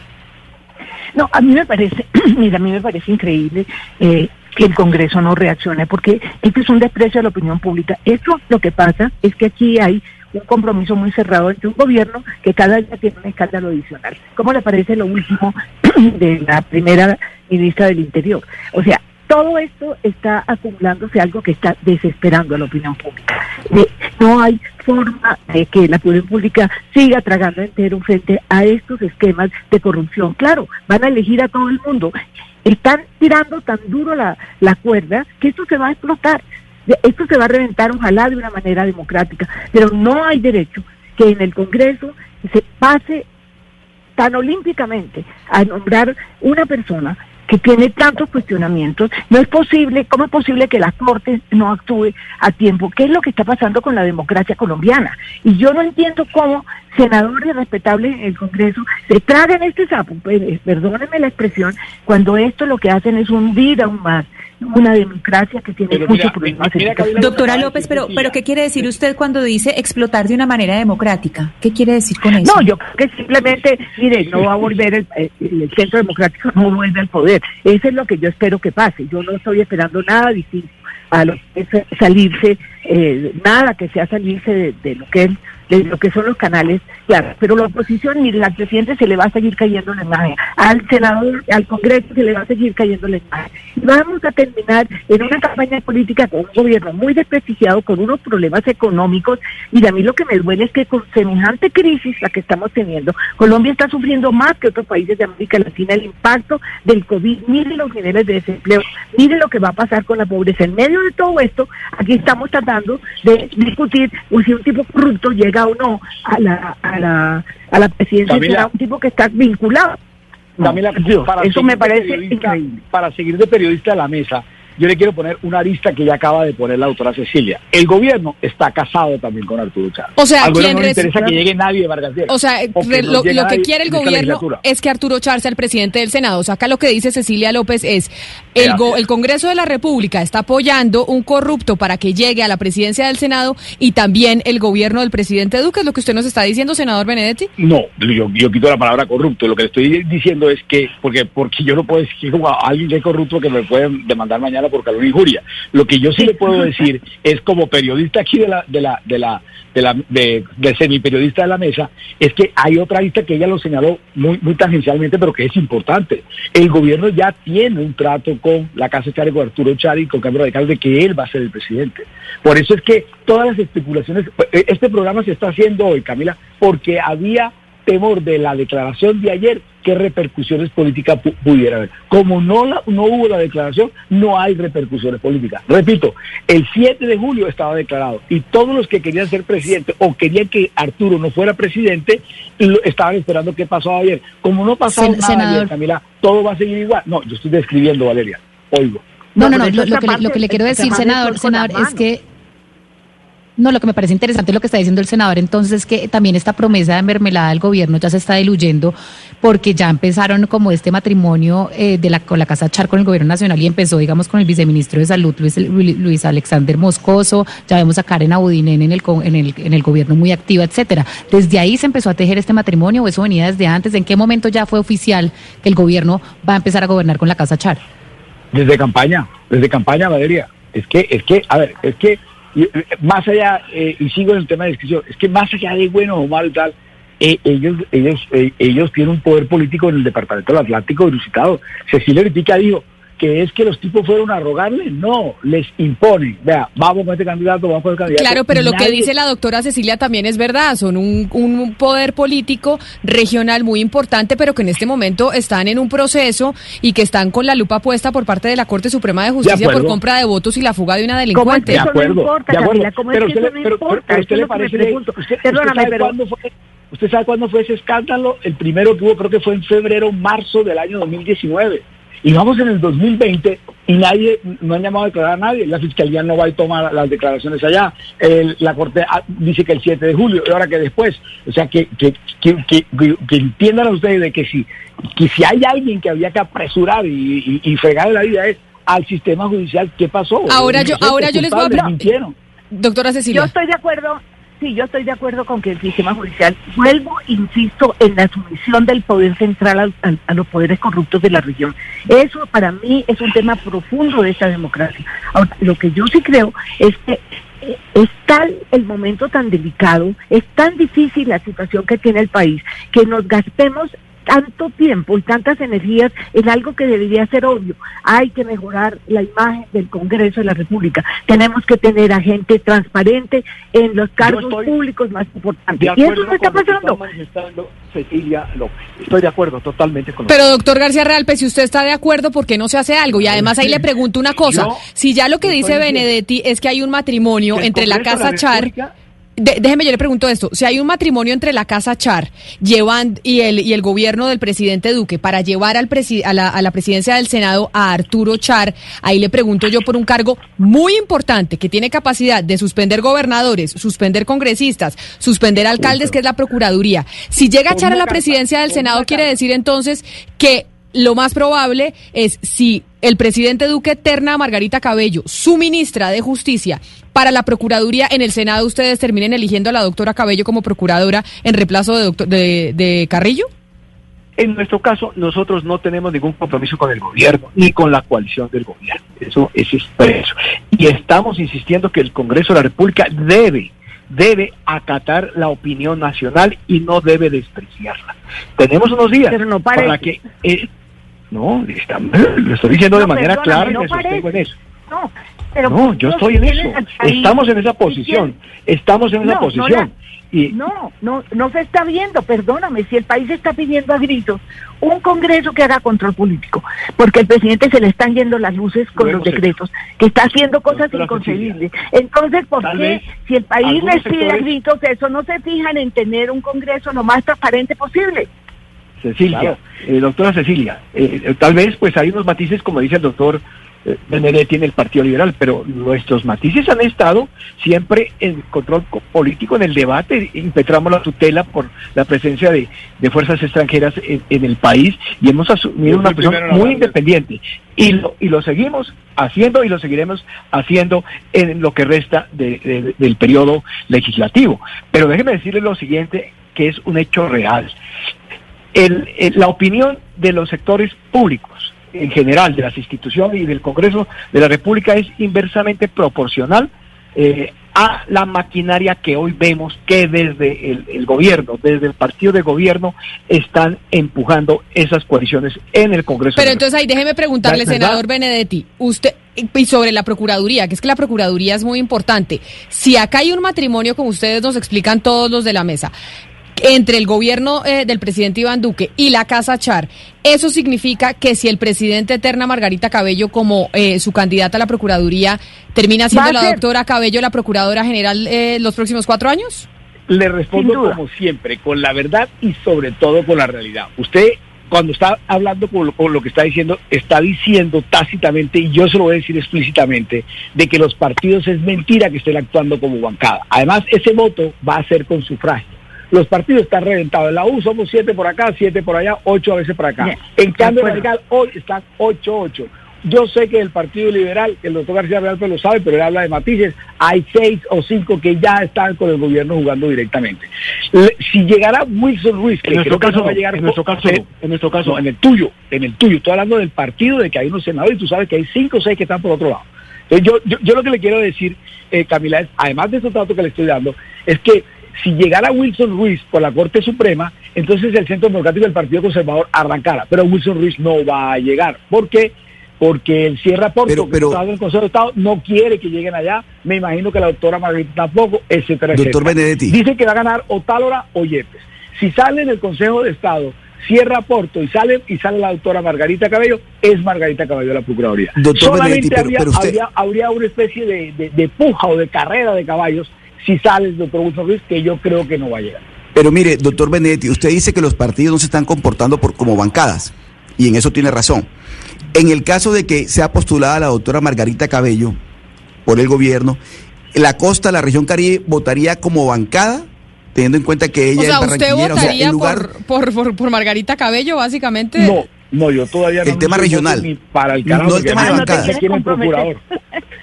No, a mí me parece, (clears throat) mira, a mí me parece increíble eh, que el Congreso no reaccione, porque esto es un desprecio a la opinión pública. Eso lo que pasa es que aquí hay un compromiso muy cerrado entre un gobierno que cada día tiene un escándalo adicional. ¿Cómo le parece lo último (clears throat) de la primera ministra del Interior? O sea, todo esto está acumulándose algo que está desesperando a la opinión pública. No hay forma de que la opinión pública siga tragando entero frente a estos esquemas de corrupción. Claro, van a elegir a todo el mundo. Están tirando tan duro la, la cuerda que esto se va a explotar. Esto se va a reventar, ojalá de una manera democrática, pero no hay derecho que en el Congreso se pase tan olímpicamente a nombrar una persona que tiene tantos cuestionamientos, no es posible, ¿cómo es posible que la Corte no actúe a tiempo? ¿Qué es lo que está pasando con la democracia colombiana? Y yo no entiendo cómo senadores respetables en el Congreso se tragan este sapo, pues, perdónenme la expresión, cuando esto lo que hacen es hundir aún más una democracia que tiene Pero muchos mira, problemas. mira. Doctora López, pero, pero ¿qué quiere decir usted cuando dice explotar de una manera democrática? ¿Qué quiere decir con eso? No, yo creo que simplemente, mire, no va a volver el, el- el centro democrático, (laughs) no vuelve al poder. Eso es lo que yo espero que pase. Yo no estoy esperando nada distinto a lo que es salirse, eh, nada que sea salirse de, de lo que es de lo que son los canales, claro, pero la oposición, mire, al presidente se le va a seguir cayendo la imagen, al senador, al Congreso se le va a seguir cayendo la imagen. Y vamos a terminar en una campaña política con un gobierno muy desprestigiado, con unos problemas económicos, y a mí lo que me duele es que con semejante crisis la que estamos teniendo, Colombia está sufriendo más que otros países de América Latina el impacto del COVID, mire los niveles de desempleo, mire lo que va a pasar con la pobreza. En medio de todo esto, aquí estamos tratando de discutir si un tipo corrupto llega o no a la, a la, a la presidencia, Camila. será un tipo que está vinculado. No, Camila, Dios, eso me parece increíble. Para seguir de periodista a la mesa, yo le quiero poner una arista que ya acaba de poner la doctora Cecilia. El gobierno está casado también con Arturo Chávez. O sea, no le interesa que llegue nadie de Vargas Lleras. O sea, O que re- no lo, que quiere el gobierno es que Arturo Char sea el presidente del Senado. O sea, acá lo que dice Cecilia López es, el, go- el Congreso de la República está apoyando un corrupto para que llegue a la presidencia del Senado y también el gobierno del presidente Duque, es lo que usted nos está diciendo, senador Benedetti. No, yo, yo quito la palabra corrupto. Lo que le estoy diciendo es que, porque, porque yo no puedo decir a alguien que es corrupto que me pueden demandar mañana por calumnia injuria. Lo que yo sí le puedo decir (laughs) es como periodista aquí de la, de la, de la, de la, de, de semiperiodista de la mesa, es que hay otra lista que ella lo señaló muy, muy tangencialmente, pero que es importante. El gobierno ya tiene un trato con la Casa Chari, con Arturo Chari, con Cambio Radical, de que él va a ser el presidente. Por eso es que todas las especulaciones, este programa se está haciendo hoy, Camila, porque había temor de la declaración de ayer, qué repercusiones políticas pu- pudiera haber. Como no, la- no hubo la declaración, no hay repercusiones políticas. Repito, el 7 de julio estaba declarado y todos los que querían ser presidente o querían que Arturo no fuera presidente, lo- estaban esperando qué pasó ayer. Como no pasó Sen- nada senador. ayer, Camila, todo va a seguir igual. No, yo estoy describiendo, Valeria. Oigo. No, no, No, no, lo, que, parte lo que le quiero decir, senador, senador, es que No, lo que me parece interesante lo que está diciendo el senador entonces es que también esta promesa de mermelada del gobierno ya se está diluyendo porque ya empezaron como este matrimonio eh, de la, con la Casa Char con el gobierno nacional y empezó, digamos, con el viceministro de Salud, Luis, Luis Alexander Moscoso, ya vemos a Karen Abudinen en el, en, el, en el gobierno muy activa, etcétera. ¿Desde ahí se empezó a tejer este matrimonio o eso venía desde antes? ¿En qué momento ya fue oficial que el gobierno va a empezar a gobernar con la Casa Char? Desde campaña, desde campaña, Valeria. Es que, es que, a ver, es que más allá, eh, y sigo en el tema de descripción, es que más allá de bueno o malo y tal, eh, ellos, ellos, eh, ellos tienen un poder político en el Departamento del Atlántico ilusitado. Cecilia Ritica dijo que es que los tipos fueron a rogarle, no, les imponen. Vea, vamos con este candidato, vamos con el candidato. Claro, pero lo que dice la doctora Cecilia también es verdad, son un, un, poder político regional muy importante, pero que en este momento están en un proceso y que están con la lupa puesta por parte de la Corte Suprema de Justicia por compra de votos y la fuga de una delincuente. De acuerdo, no importa, de acuerdo. pero usted, le, pero, pero, usted le parece, ¿Usted sabe cuándo fue ese escándalo? El primero que hubo creo que fue en febrero, marzo del año 2019. Y vamos en el 2020 y nadie, no han llamado a declarar a nadie. La fiscalía no va a tomar las declaraciones allá. la Corte ah, dice que el 7 de julio, y ahora que después. O sea, que, que, que, que, entiendan ustedes de que si, que si hay alguien que había que apresurar y, y, fregar la vida es al sistema judicial, ¿qué pasó? Ahora yo, ahora yo les voy a preguntar. Doctora Cecilia. Yo estoy de acuerdo Sí, yo estoy de acuerdo con que el sistema judicial, vuelvo, insisto, en la sumisión del poder central a, los poderes corruptos de la región. Eso para mí es un tema profundo de esta democracia. Ahora, lo que yo sí creo es que eh, es tal el momento tan delicado, es tan difícil la situación que tiene el país, que nos gastemos tanto tiempo y tantas energías en algo que debería ser obvio. Hay que mejorar la imagen del Congreso de la República. Tenemos que tener a gente transparente en los cargos públicos más importantes. Y eso no está pasando. Cecilia López. Estoy de acuerdo totalmente con Pero doctor García Realpe, si usted está de acuerdo, ¿por qué no se hace algo? Y además ahí le pregunto una cosa. si ya lo que dice Benedetti es que hay un matrimonio entre la Casa Char déjeme, yo le pregunto esto. Si hay un matrimonio entre la Casa Char llevan, y, el, y el gobierno del presidente Duque para llevar al a, la, a la presidencia del Senado a Arturo Char, ahí le pregunto yo por un cargo muy importante que tiene capacidad de suspender gobernadores, suspender congresistas, suspender alcaldes, que es la Procuraduría. Si llega a Char a la presidencia del Senado, quiere decir entonces que lo más probable es si el presidente Duque terna a Margarita Cabello, su ministra de Justicia, para la Procuraduría en el Senado, ustedes terminen eligiendo a la doctora Cabello como procuradora en reemplazo de, doctor, de, Carrillo? En nuestro caso, nosotros no tenemos ningún compromiso con el gobierno ni con la coalición del gobierno. Eso es expreso. Y estamos insistiendo que el Congreso de la República debe debe acatar la opinión nacional y no debe despreciarla. Tenemos unos días para que eh, no, lo estoy diciendo de manera clara y me sostengo en eso. No, pero no, yo estoy en eso. Estamos en esa posición. Estamos en esa posición. Y... No, no, no se está viendo, perdóname, si el país está pidiendo a gritos un Congreso que haga control político, porque al presidente se le están yendo las luces con los decretos, que está haciendo cosas inconcebibles. Entonces, ¿por qué si el país les pide a gritos eso, no se fijan en tener un Congreso lo más transparente posible? Cecilia, eh, doctora Cecilia, eh, tal vez pues hay unos matices, como dice el doctor Benedetti en el Partido Liberal, pero nuestros matices han estado siempre en control político, en el debate, impetramos la tutela por la presencia de, fuerzas extranjeras en, el país y hemos asumido una posición muy independiente. Y lo, y lo seguimos haciendo y lo seguiremos haciendo en lo que resta del periodo legislativo. Pero déjeme decirle lo siguiente, que es un hecho real. La opinión de los sectores públicos en general, de las instituciones y del Congreso de la República es inversamente proporcional eh, a la maquinaria que hoy vemos que desde el, gobierno, desde el partido de gobierno, están empujando esas coaliciones en el Congreso. Pero entonces ahí déjeme preguntarle, senador Benedetti, usted y sobre la Procuraduría, que es que la Procuraduría es muy importante. Si acá hay un matrimonio, como ustedes nos explican todos los de la mesa, entre el gobierno eh, del presidente Iván Duque y la Casa Char, eso significa que si el presidente eterna Margarita Cabello como eh, su candidata a la Procuraduría termina siendo la doctora Cabello la Procuradora General eh, los próximos cuatro años? Le respondo como siempre, con la verdad y sobre todo con la realidad. Usted cuando está hablando con lo, con lo que está diciendo, está diciendo tácitamente, y yo se lo voy a decir explícitamente, de que los partidos es mentira que estén actuando como bancada. Además, ese voto va a ser con sufragio. Los partidos están reventados. En la U somos siete por acá, siete por allá, ocho a veces por acá. Bien. En cambio, en radical hoy están ocho, ocho. Yo sé que el Partido Liberal, que el doctor García Real pues lo sabe, pero él habla de matices, hay seis o cinco que ya están con el gobierno jugando directamente. Le- si llegara Wilson Ruiz, que En nuestro que caso no va a llegar en nuestro caso en nuestro caso no, en el tuyo, en el tuyo. Estoy hablando del partido, de que hay unos senadores y tú sabes que hay cinco o seis que están por otro lado. Entonces yo, yo, yo lo que le quiero decir, eh, Camila, es, además de estos datos que le estoy dando, es que si llegara Wilson Ruiz por la Corte Suprema, entonces el Centro Democrático del Partido Conservador arrancara. Pero Wilson Ruiz no va a llegar. ¿Por qué? Porque el Sierra Porto, Pero- que pero- en el Consejo de Estado, no quiere que lleguen allá. Me imagino que la doctora Margarita tampoco, etcétera, Doctor etcétera. Benedetti. Dice que va a ganar o Tálora o Yepes. Si sale en el Consejo de Estado, cierra Porto y sale y sale la doctora Margarita Cabello, es Margarita Cabello la Procuraduría. Doctor Solamente Benedetti, pero- habría, pero usted- habría, habría una especie de, de- de puja o de carrera de caballos si sale el doctor Wilson Ruiz, que yo creo que no va a llegar. Pero mire, doctor Benedetti, usted dice que los partidos no se están comportando por, como bancadas, y en eso tiene razón. En el caso de que sea postulada la doctora Margarita Cabello por el gobierno, la costa, la región Caribe, votaría como bancada, teniendo en cuenta que ella O sea, es usted barranquillera, o sea, votaría en lugar... por, por, por, por Margarita Cabello, básicamente. No, no, yo todavía no. El tema regional. Ni para el carajo, No el tema de quieren No.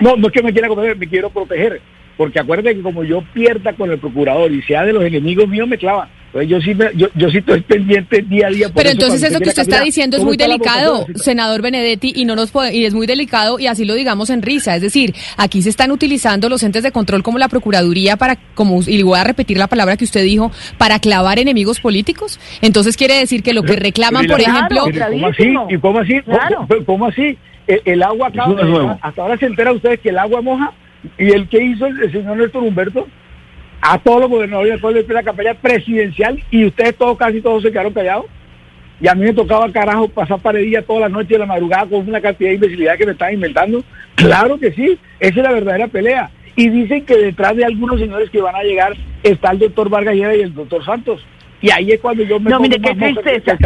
No, no es que me quiera comprometer, me quiero proteger. Porque acuérdate que como yo pierda con el procurador y sea de los enemigos míos, me clavan. Entonces yo sí, me- yo, yo sí estoy pendiente día a día. por Pero eso entonces eso que usted está diciendo es ¿cómo muy delicado, senador Benedetti, y no nos puede- y es muy delicado y así lo digamos en risa. Es decir, aquí se están utilizando los entes de control como la procuraduría para, como y voy a repetir la palabra que usted dijo, para clavar enemigos políticos. Entonces quiere decir que lo que reclaman, por claro, ejemplo, ¿Cómo así? ¿Y cómo así? ¿Cómo- Claro. ¿Cómo, cómo así? El, el agua no nuevo. hasta ahora se entera ustedes que el agua moja y el que hizo el, el señor Néstor Humberto a todos los gobernadores pueblo de la campaña presidencial y ustedes todos, casi todos se quedaron callados. Y a mí me tocaba carajo pasar paredilla toda la noche y la madrugada con una cantidad de imbecilidad que me están inventando. Claro que sí, esa es la verdadera pelea. Y dicen que detrás de algunos señores que van a llegar está el doctor Vargas Llera y el doctor Santos. Y ahí es cuando yo me No, mire, qué tristeza.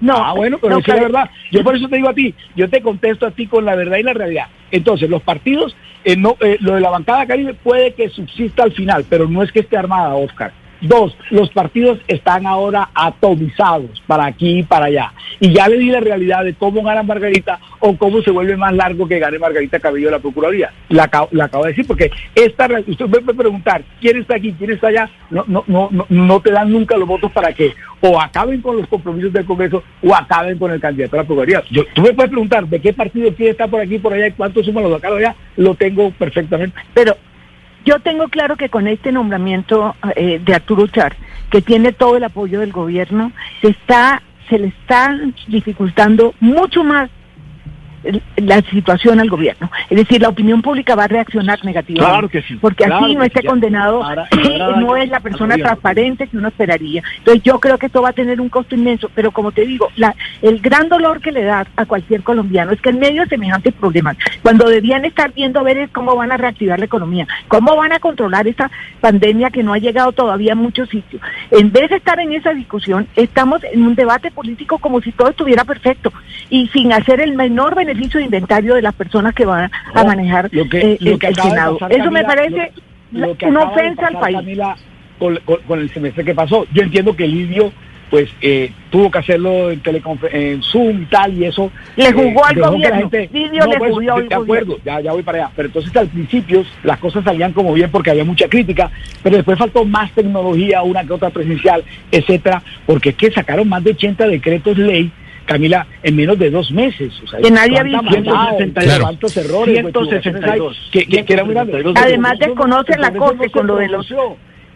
No, Ah, bueno, pero no, es la verdad. Yo por eso te digo a ti, yo te contesto a ti con la verdad y la realidad. Entonces, los partidos, eh, no, eh, lo de la bancada Caribe puede que subsista al final, pero no es que esté armada, Oscar. Dos, los partidos están ahora atomizados para aquí y para allá. Y ya le di la realidad de cómo gana Margarita o cómo se vuelve más largo que gane Margarita Cabello de la Procuraduría. La, la acabo de decir porque esta usted me puede preguntar quién está aquí, quién está allá. No, no, no, no, no te dan nunca los votos para que o acaben con los compromisos del Congreso o acaben con el candidato a la Procuraduría. Yo, tú me puedes preguntar de qué partido quiere estar por aquí por allá y cuánto suman los o allá. Lo tengo perfectamente. Pero yo tengo claro que con este nombramiento eh, de Arturo Char, que tiene todo el apoyo del gobierno, se está se le está dificultando mucho más la situación al gobierno. Es decir, la opinión pública va a reaccionar negativamente. Claro que sí, Porque claro así no esté condenado, ahora no es la persona transparente que uno esperaría. Entonces yo creo que esto va a tener un costo inmenso, pero como te digo, la, el gran dolor que le da a cualquier colombiano es que en medio de semejantes problemas, cuando debían estar viendo a ver cómo van a reactivar la economía, cómo van a controlar esta pandemia que no ha llegado todavía a muchos sitios. En vez de estar en esa discusión, estamos en un debate político como si todo estuviera perfecto y sin hacer el menor beneficio de inventario de las personas que van a No, manejar lo que, eh, lo el, que Senado. pasar, Eso me parece lo- que una ofensa al país. Camila, con, con- con el semestre que pasó. Yo entiendo que Lidio pues eh, tuvo que hacerlo en, en Zoom y tal, y eso... Le eh, jugó al gobierno. gente- Lidio le pues, jugó de- al De acuerdo, ya, ya voy para allá. Pero entonces al principio las cosas salían como bien porque había mucha crítica, pero después faltó más tecnología, una que otra presencial, etcétera, porque es que sacaron más de 80 decretos ley Camila, en menos de dos meses. O sea, Que nadie ha visto. maldad, 162. cuántos errores, 162. que, que, que era muy grande. 162. Además desconoce la Corte con lo de los-.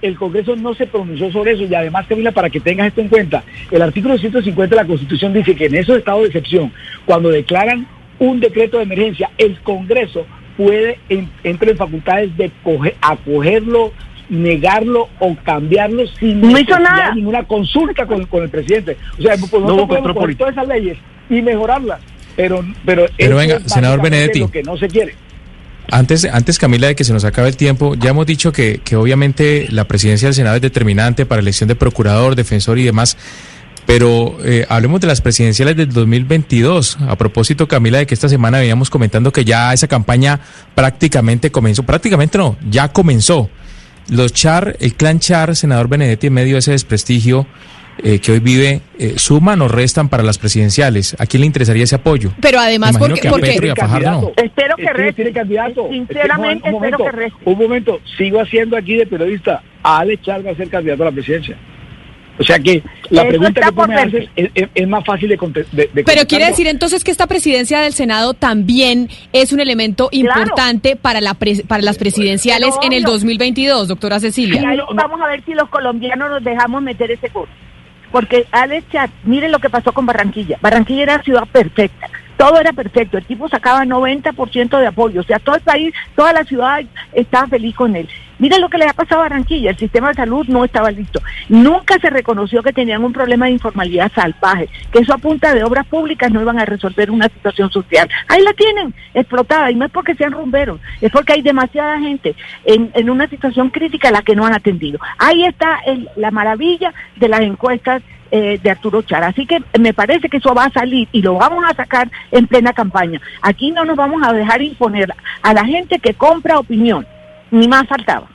El Congreso no se pronunció sobre eso y además, Camila, para que tengas esto en cuenta, el artículo 150 de la Constitución dice que en esos estados de excepción, cuando declaran un decreto de emergencia, el Congreso puede, en- entre en facultades de coge- acogerlo, negarlo o cambiarlo sin No hizo necesidad nada. de ninguna consulta con, con el presidente. O sea, pues No podemos coger político. todas esas leyes y mejorarlas, pero, pero, Pero venga, es senador Benedetti. lo que no se quiere. Antes, antes, Camila, de que se nos acabe el tiempo, ya hemos dicho que, que obviamente la presidencia del Senado es determinante para elección de procurador, defensor y demás, Pero eh, hablemos de las presidenciales del 2022. A propósito, Camila, de que esta semana veníamos comentando que ya esa campaña prácticamente comenzó. Prácticamente no, ya comenzó. Los Char, el clan Char, senador Benedetti, en medio de ese desprestigio eh, que hoy vive, eh, suman o restan para las presidenciales. ¿A quién le interesaría ese apoyo? Pero además, porque, que a porque Petro y a Fajardo no. Espero que Es no reste. tiene candidato. Sinceramente, Es que, un espero momento, que reste. Un momento, sigo haciendo aquí de periodista. Alex Char va a ser candidato a la presidencia. O sea que la Eso pregunta que tú me haces es, es- es más fácil de, conte- de- de Pero contestar, quiere decir entonces que esta presidencia del Senado también es un elemento importante para, la pres- para las presidenciales en el obvio. 2022, doctora Y Cecilia. ahí vamos a ver si los colombianos nos dejamos meter ese gol. Porque Alex Chat, miren lo que pasó con Barranquilla. Barranquilla era ciudad perfecta. Todo era perfecto. El tipo sacaba 90% de apoyo. O sea, todo el país, toda la ciudad estaba feliz con él. Miren lo que le ha pasado a Barranquilla. El sistema de salud no estaba listo. Nunca se reconoció que tenían un problema de informalidad salvaje. Que eso a punta de obras públicas no iban a resolver una situación social. Ahí la tienen, explotada. Y no es porque sean rumberos. Es porque hay demasiada gente en, en una situación crítica a la que no han atendido. Ahí está el- la maravilla de las encuestas eh, de Arturo Char. Así que me parece que eso va a salir y lo vamos a sacar en plena campaña. Aquí no nos vamos a dejar imponer a la gente que compra opinión, ni más faltaba.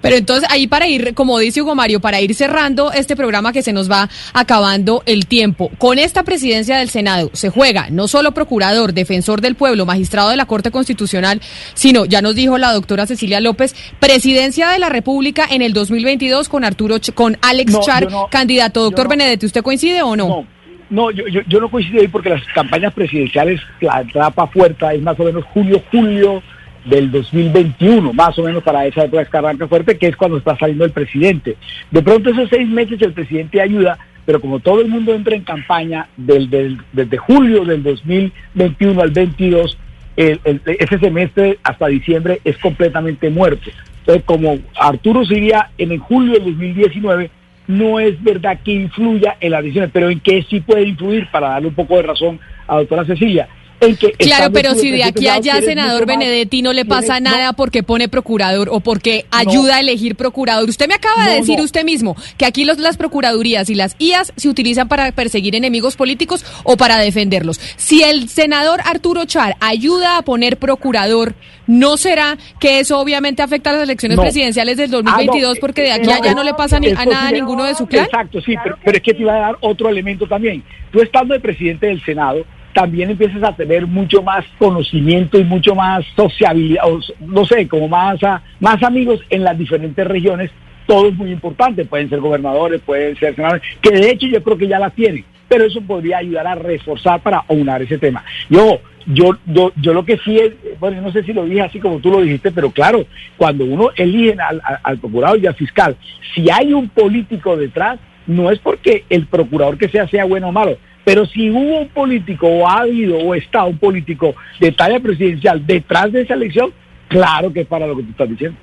Pero entonces ahí para ir, como dice Hugo Mario, para ir cerrando este programa que se nos va acabando el tiempo, con esta presidencia del Senado se juega no solo procurador, defensor del pueblo, magistrado de la Corte Constitucional, sino, ya nos dijo la doctora Cecilia López, presidencia de la República en el 2022 con Arturo, con Alex No, Char, no- candidato. Doctor no. Benedetti, ¿usted coincide o no? No, no yo, yo, yo no coincido ahí porque las campañas presidenciales, la etapa fuerte es más o menos julio, julio del 2021, más o menos para esa época es que arranca fuerte, que es cuando está saliendo el presidente. De pronto esos seis meses el presidente ayuda, pero como todo el mundo entra en campaña del, del- desde julio del 2021 al 22, el- ese semestre hasta diciembre es completamente muerto. Entonces, como Arturo sería en el julio del 2019, no es verdad que influya en las decisiones, pero en qué sí puede influir, para darle un poco de razón a doctora Cecilia. En que Claro, pero si de aquí a allá, senador Benedetti, no le pasa no, nada porque pone procurador o porque ayuda a elegir procurador. Usted me acaba de No, decir usted mismo que aquí los, las procuradurías y las IAS se utilizan para perseguir enemigos políticos o para defenderlos. Si el senador Arturo Char ayuda a poner procurador, ¿no será que eso obviamente afecta a las elecciones presidenciales del Ah, no, 2022 porque de aquí a allá no le pasa ni- a nada a ninguno de su clan? Exacto, sí, pero, pero es que te iba a dar otro elemento también. Tú estando de presidente del Senado, también empiezas a tener mucho más conocimiento y mucho más sociabilidad, o, no sé, como más, más amigos en las diferentes regiones. Todo es muy importante, pueden ser gobernadores, pueden ser senadores, que de hecho yo creo que ya la tienen, pero eso podría ayudar a reforzar para aunar ese tema. Yo, yo, yo, yo lo que sí es, bueno, no sé si lo dije así como tú lo dijiste, pero claro, cuando uno elige al- al procurador y al fiscal, si hay un político detrás, no es porque el procurador que sea sea bueno o malo, pero si hubo un político o ha habido o está un político de talla presidencial detrás de esa elección, claro que es para lo que tú estás diciendo.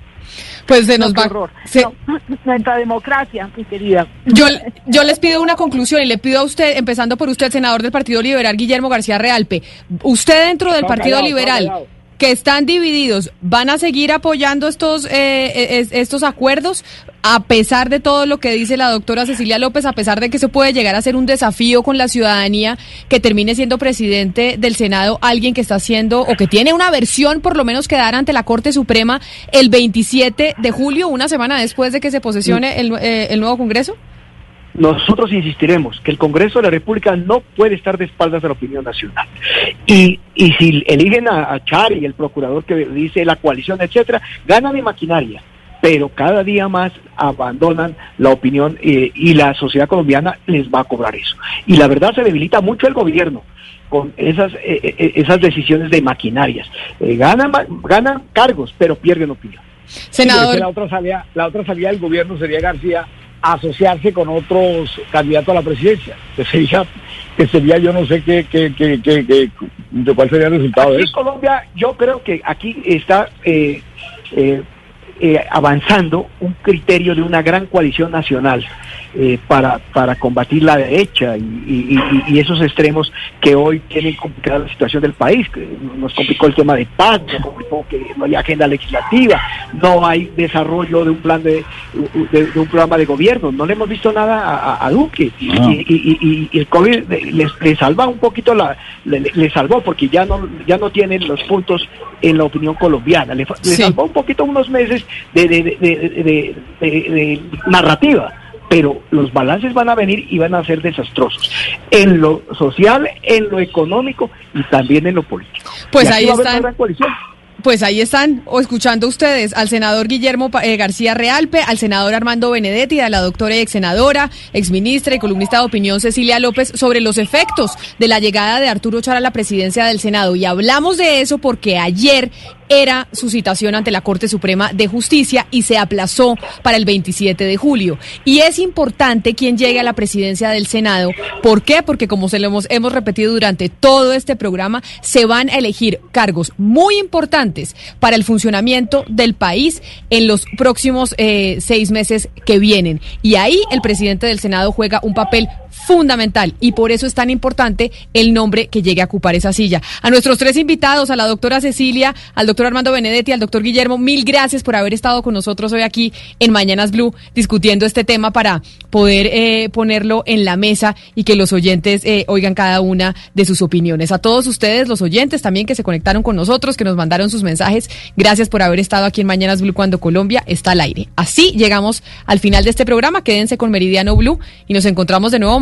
Pues se nos No, qué va. horror. se- No, nuestra democracia, mi querida. Yo, yo les pido una conclusión y le pido a usted, empezando por usted, senador del Partido Liberal, Guillermo García Realpe, usted dentro del Partido Liberal. Que están divididos, ¿van a seguir apoyando estos, eh, es- estos acuerdos a pesar de todo lo que dice la doctora Cecilia López, a pesar de que se puede llegar a ser un desafío con la ciudadanía que termine siendo presidente del Senado alguien que está haciendo o que tiene una versión por lo menos que dar ante la Corte Suprema el 27 de julio, una semana después de que se posesione el, eh, el nuevo Congreso? Nosotros insistiremos que el Congreso de la República no puede estar de espaldas de la opinión nacional. Y, y si eligen a, a Char y el procurador que dice la coalición, etcétera, ganan de maquinaria, pero cada día más abandonan la opinión eh, y la sociedad colombiana les va a cobrar eso. Y la verdad se debilita mucho el gobierno con esas eh, eh, esas decisiones de maquinarias. Eh, ganan, ganan cargos, pero pierden opinión. Senador. La otra salida, la otra salida del gobierno sería García asociarse con otros candidatos a la presidencia, que sería, que sería yo no sé qué, qué, qué, qué- de cuál sería el resultado de Aquí en eso. Colombia, yo creo que aquí está eh, eh, eh, avanzando un criterio de una gran coalición nacional eh, para, para combatir la derecha y, y- y- y esos extremos que hoy tienen complicada la situación del país. Nos complicó el tema de paz, nos complicó que no hay agenda legislativa, no hay desarrollo de un plan de, de- de un programa de gobierno, no le hemos visto nada a, Duque No. y- y el COVID le, le salva un poquito la, le, le salvó porque ya no ya no tienen los puntos en la opinión colombiana, le, fa- le Sí. salvó un poquito unos meses de, de- de- de- narrativa, pero los balances van a venir y van a ser desastrosos en lo social, en lo económico y también en lo político. Pues ahí va Pues ahí están, o escuchando ustedes al senador Guillermo eh, García Realpe, al senador Armando Benedetti, a la doctora y ex senadora, y columnista de opinión Cecilia López sobre los efectos de la llegada de Arturo Char a la presidencia del Senado. Y hablamos de eso porque ayer era su citación ante la Corte Suprema de Justicia y se aplazó para el 27 de julio. Y es importante quién llegue a la presidencia del Senado. ¿Por qué? Porque como se lo hemos, hemos repetido durante todo este programa, se van a elegir cargos muy importantes para el funcionamiento del país en los próximos eh, seis meses que vienen. Y ahí el presidente del Senado juega un papel fundamental y por eso es tan importante el nombre que llegue a ocupar esa silla. A nuestros tres invitados, a la doctora Cecilia, al doctor Armando Benedetti, al doctor Guillermo, mil gracias por haber estado con nosotros hoy aquí en Mañanas Blue discutiendo este tema para poder eh, ponerlo en la mesa y que los oyentes eh, oigan cada una de sus opiniones. A todos ustedes, los oyentes también que se conectaron con nosotros, que nos mandaron sus mensajes, gracias por haber estado aquí en Mañanas Blue cuando Colombia está al aire. Así llegamos al final de este programa. Quédense con Meridiano Blue y nos encontramos de nuevo